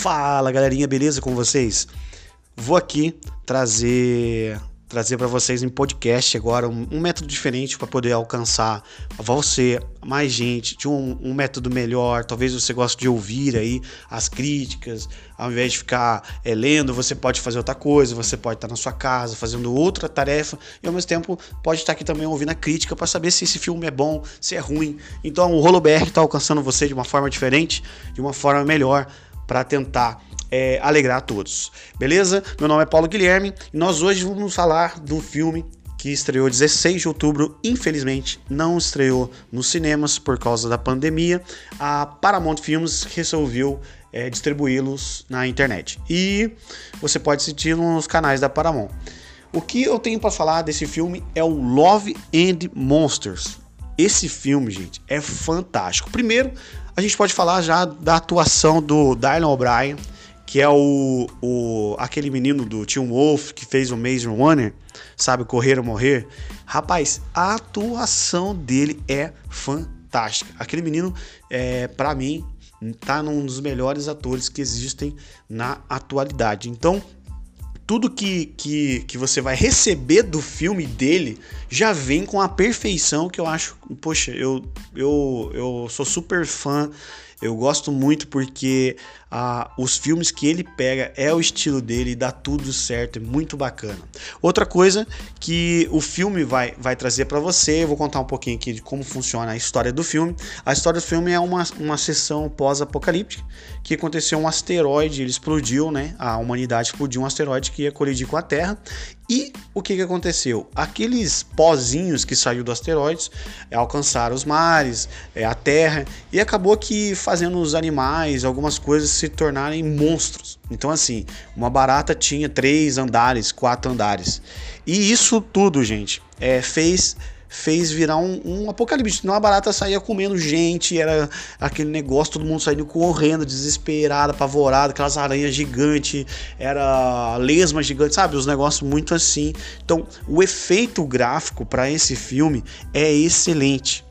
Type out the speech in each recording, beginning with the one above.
Fala galerinha, beleza com vocês? Vou aqui trazer trazer para vocês em podcast agora um, um método diferente para poder alcançar você, mais gente, de um, um, método melhor. Talvez você goste de ouvir aí as críticas, ao invés de ficar é, lendo, você pode fazer outra coisa, você pode estar na sua casa fazendo outra tarefa e ao mesmo tempo pode estar aqui também ouvindo a crítica para saber se esse filme é bom, se é ruim. Então o Rolo BR está alcançando você de uma forma diferente, de uma forma melhor para tentar é, alegrar a todos. Beleza? Meu nome é Paulo Guilherme e nós hoje vamos falar de um filme que estreou 16 de outubro, infelizmente não estreou nos cinemas por causa da pandemia. A Paramount Films resolveu é, distribuí-los na internet e você pode assistir nos canais da Paramount. O que eu tenho para falar desse filme é o Love and Monsters. Esse filme, gente, é fantástico. Primeiro, a gente pode falar já da atuação do Dylan O'Brien, que é o, o aquele menino do Tim Wolf que fez o Maze Runner, sabe, Correr ou Morrer. Rapaz, a atuação dele é fantástica. Aquele menino, é, para mim, tá num dos melhores atores que existem na atualidade. Então, tudo que, que, que você vai receber do filme dele já vem com a perfeição que eu acho. Poxa, eu, eu, eu sou super fã eu gosto muito porque ah, os filmes que ele pega é o estilo dele, dá tudo certo, é muito bacana. Outra coisa que o filme vai, vai trazer para você, eu vou contar um pouquinho aqui de como funciona a história do filme. A história do filme é uma, uma sessão pós-apocalíptica que aconteceu um asteroide, ele explodiu, né? A humanidade explodiu um asteroide que ia colidir com a Terra e o que, que aconteceu? Aqueles pozinhos que saiu do asteroide é, alcançaram os mares, é, a terra, e acabou que fazendo os animais, algumas coisas se tornarem monstros. Então, assim, uma barata tinha três andares, quatro andares. E isso tudo, gente, é, fez fez virar um, um apocalipse. Não a barata saía comendo gente, era aquele negócio, todo mundo saindo correndo, desesperado, apavorado, aquelas aranhas gigantes, era lesma gigante, sabe? Os negócios muito assim. Então, o efeito gráfico para esse filme é excelente.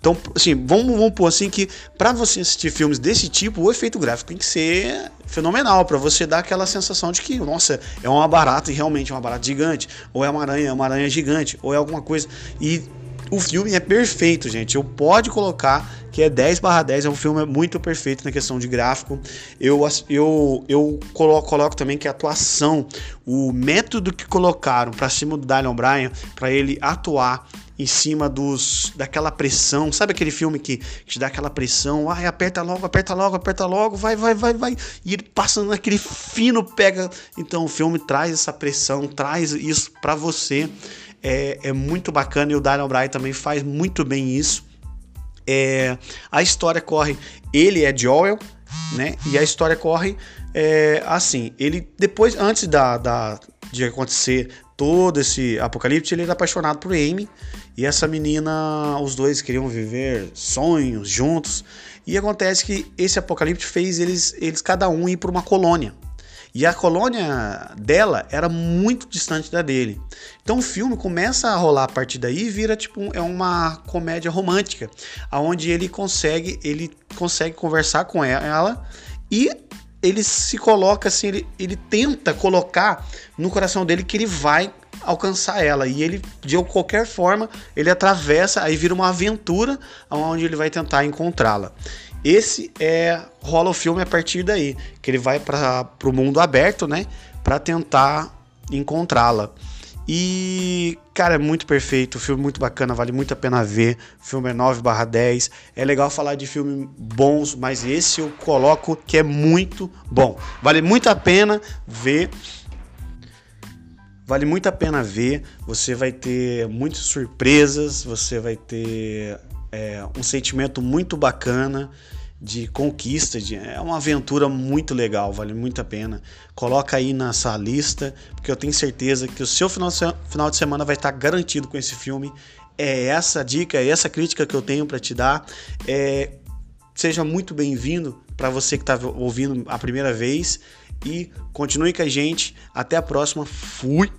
Então, assim, vamos, vamos pôr assim que para você assistir filmes desse tipo, o efeito gráfico tem que ser fenomenal, para você dar aquela sensação de que, nossa, é uma barata e realmente é uma barata gigante, ou é uma aranha, é uma aranha gigante, ou é alguma coisa. E o filme é perfeito, gente. Eu pode colocar que é 10 barra 10, é um filme muito perfeito na questão de gráfico. Eu, eu, eu coloco, coloco também que a atuação, o método que colocaram para cima do Dylan Bryan, para ele atuar em cima dos daquela pressão. Sabe aquele filme que, que te dá aquela pressão? Ai, aperta logo, aperta logo, aperta logo, vai, vai, vai, vai. E ele passando naquele fino pega. Então o filme traz essa pressão, traz isso para você. É, é muito bacana e o Daniel Bryan também faz muito bem isso. É, a história corre, ele é Joel, né? E a história corre é, assim, ele depois, antes da, da de acontecer todo esse apocalipse, ele era apaixonado por Amy e essa menina, os dois queriam viver sonhos juntos. E acontece que esse apocalipse fez eles, eles cada um ir para uma colônia. E a colônia dela era muito distante da dele. Então o filme começa a rolar a partir daí e vira tipo é uma comédia romântica, aonde ele consegue ele consegue conversar com ela e ele se coloca assim, ele, ele tenta colocar no coração dele que ele vai alcançar ela e ele de qualquer forma ele atravessa aí vira uma aventura onde ele vai tentar encontrá-la esse é rola o filme a partir daí que ele vai para o mundo aberto né para tentar encontrá-la e, cara, é muito perfeito, o filme é muito bacana, vale muito a pena ver. O filme é 9 10. É legal falar de filmes bons, mas esse eu coloco que é muito bom. Vale muito a pena ver. Vale muito a pena ver. Você vai ter muitas surpresas, você vai ter é, um sentimento muito bacana de conquista, de, é uma aventura muito legal, vale muito a pena. Coloca aí nessa lista, porque eu tenho certeza que o seu final de, final de semana vai estar garantido com esse filme. É essa dica, é essa crítica que eu tenho para te dar. É, seja muito bem-vindo para você que está ouvindo a primeira vez e continue com a gente. Até a próxima. Fui!